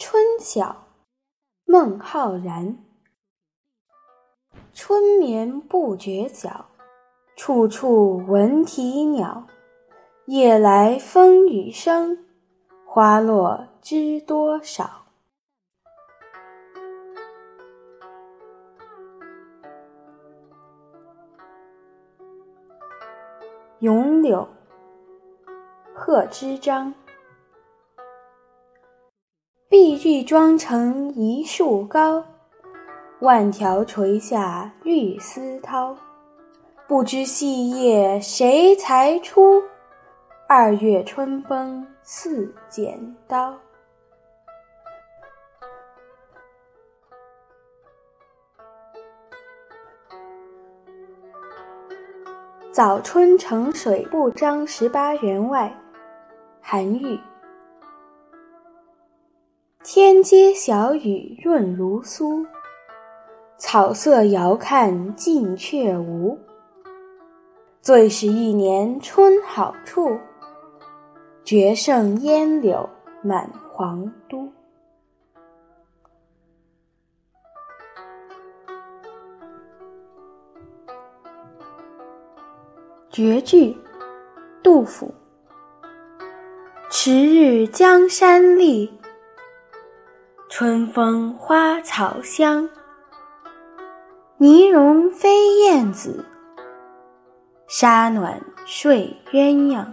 春晓，孟浩然。春眠不觉晓，处处闻啼鸟。夜来风雨声，花落知多少。咏柳，贺知章。碧玉妆成一树高，万条垂下绿丝绦。不知细叶谁裁出？二月春风似剪刀。早春呈水不张十八员外，韩愈。天街小雨润如酥，草色遥看近却无。最是一年春好处，绝胜烟柳满皇都。绝句，杜甫。迟日江山丽。春风花草香，泥融飞燕子，沙暖睡鸳鸯。